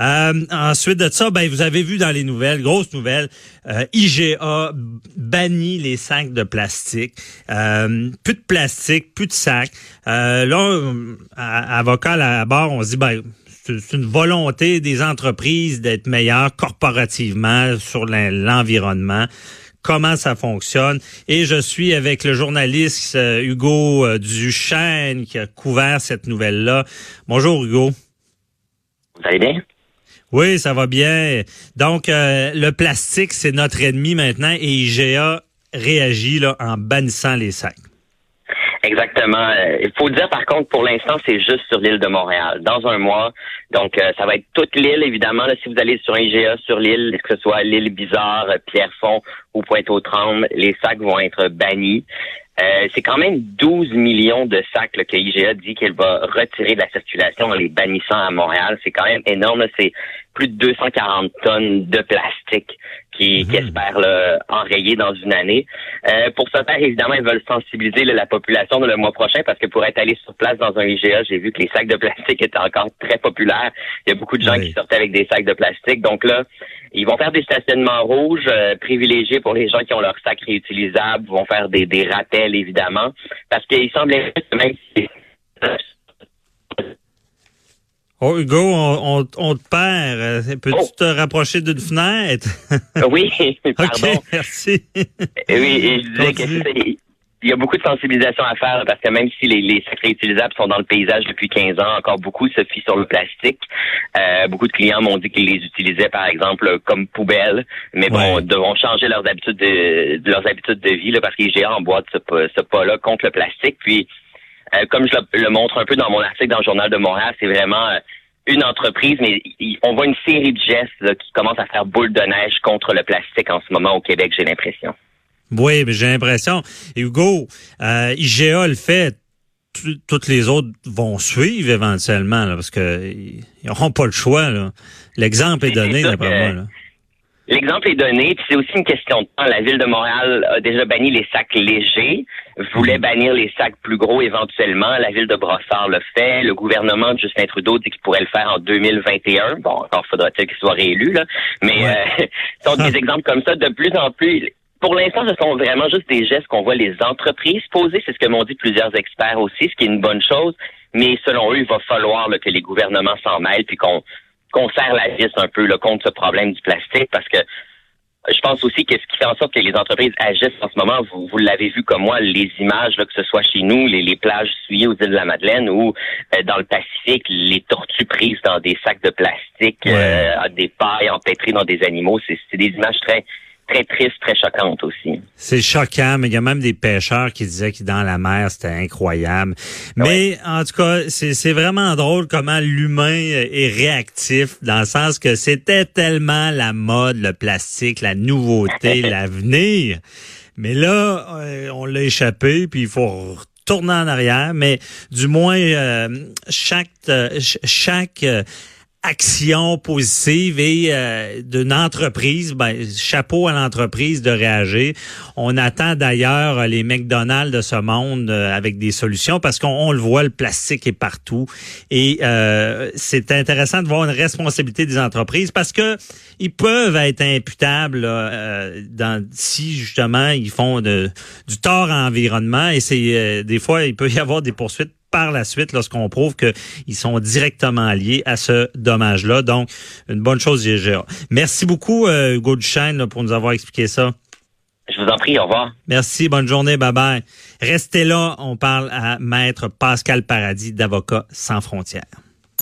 Euh, ensuite de ça, ben, vous avez vu dans les nouvelles, grosse nouvelle, euh, IGA bannit les sacs de plastique. Euh, plus de plastique, plus de sacs. Euh, là, avocat à barre, on se dit, ben, c'est une volonté des entreprises d'être meilleures corporativement sur l'environnement comment ça fonctionne? Et je suis avec le journaliste Hugo Duchesne qui a couvert cette nouvelle-là. Bonjour Hugo. Vous allez bien? Oui, ça va bien. Donc, euh, le plastique, c'est notre ennemi maintenant et IGA réagit là, en bannissant les sacs. Exactement. Il faut dire par contre, pour l'instant, c'est juste sur l'île de Montréal. Dans un mois, donc euh, ça va être toute l'île, évidemment. si vous allez sur IGA sur l'île, que ce soit l'île Bizarre, Pierrefonds ou Pointe-aux-Trembles, les sacs vont être bannis. Euh, c'est quand même 12 millions de sacs que IGA dit qu'elle va retirer de la circulation en les bannissant à Montréal. C'est quand même énorme. C'est plus de 240 tonnes de plastique qui, mmh. espèrent enrayer dans une année. Euh, pour ce faire, évidemment, ils veulent sensibiliser la population le mois prochain parce que pour être allé sur place dans un IGA, j'ai vu que les sacs de plastique étaient encore très populaires. Il y a beaucoup de gens qui sortaient avec des sacs de plastique. Donc là, ils vont faire des stationnements rouges euh, privilégiés pour les gens qui ont leurs sacs réutilisables, vont faire des, des rappels, évidemment, parce qu'il semblait même Oh, Hugo, on, on, te perd. Euh, peux-tu oh. te rapprocher d'une fenêtre? oui, pardon. OK, merci. Oui, et je disais que il y a beaucoup de sensibilisation à faire parce que même si les, les sacs réutilisables sont dans le paysage depuis 15 ans, encore beaucoup se fient sur le plastique. Euh, beaucoup de clients m'ont dit qu'ils les utilisaient par exemple comme poubelle, mais bon, devront changer leurs habitudes de, leurs habitudes de vie là, parce qu'ils gèrent en boîte ce, ce pas-là contre le plastique. Puis, euh, comme je le, montre un peu dans mon article dans le journal de Montréal, c'est vraiment euh, une entreprise, mais on voit une série de gestes qui commencent à faire boule de neige contre le plastique en ce moment au Québec, j'ai l'impression. Oui, mais j'ai l'impression. Hugo, euh, IGA le fait, toutes les autres vont suivre éventuellement, parce qu'ils n'auront pas le choix. L'exemple est donné, d'après moi. L'exemple est donné, puis c'est aussi une question de temps. La ville de Montréal a déjà banni les sacs légers, voulait bannir les sacs plus gros éventuellement. La ville de Brossard le fait. Le gouvernement de Justin Trudeau dit qu'il pourrait le faire en 2021. Bon, encore faudra-t-il qu'il soit réélu, là. Mais euh, sont des exemples comme ça de plus en plus pour l'instant, ce sont vraiment juste des gestes qu'on voit les entreprises poser. C'est ce que m'ont dit plusieurs experts aussi, ce qui est une bonne chose. Mais selon eux, il va falloir que les gouvernements s'en mêlent puis qu'on qu'on serre la vis un peu là, contre ce problème du plastique parce que je pense aussi que ce qui fait en sorte que les entreprises agissent en ce moment, vous, vous l'avez vu comme moi, les images, là, que ce soit chez nous, les, les plages souillées aux îles de la Madeleine ou euh, dans le Pacifique, les tortues prises dans des sacs de plastique, euh, des pailles empêtrées dans des animaux, c'est des images très très triste, très choquante aussi. C'est choquant, mais il y a même des pêcheurs qui disaient que dans la mer, c'était incroyable. Mais en tout cas, c'est vraiment drôle comment l'humain est réactif, dans le sens que c'était tellement la mode, le plastique, la nouveauté, l'avenir. Mais là, euh, on l'a échappé, puis il faut retourner en arrière. Mais du moins, euh, chaque, euh, chaque action positive et euh, d'une entreprise, ben, chapeau à l'entreprise de réagir. On attend d'ailleurs les McDonald's de ce monde euh, avec des solutions parce qu'on le voit, le plastique est partout et euh, c'est intéressant de voir une responsabilité des entreprises parce que ils peuvent être imputables dans, si justement ils font du tort à l'environnement et c'est des fois il peut y avoir des poursuites par la suite lorsqu'on prouve qu'ils sont directement liés à ce dommage-là. Donc, une bonne chose, IGA. Merci beaucoup, euh, Hugo Duchesne, pour nous avoir expliqué ça. Je vous en prie, au revoir. Merci, bonne journée, bye bye. Restez là, on parle à Maître Pascal Paradis d'Avocats sans frontières.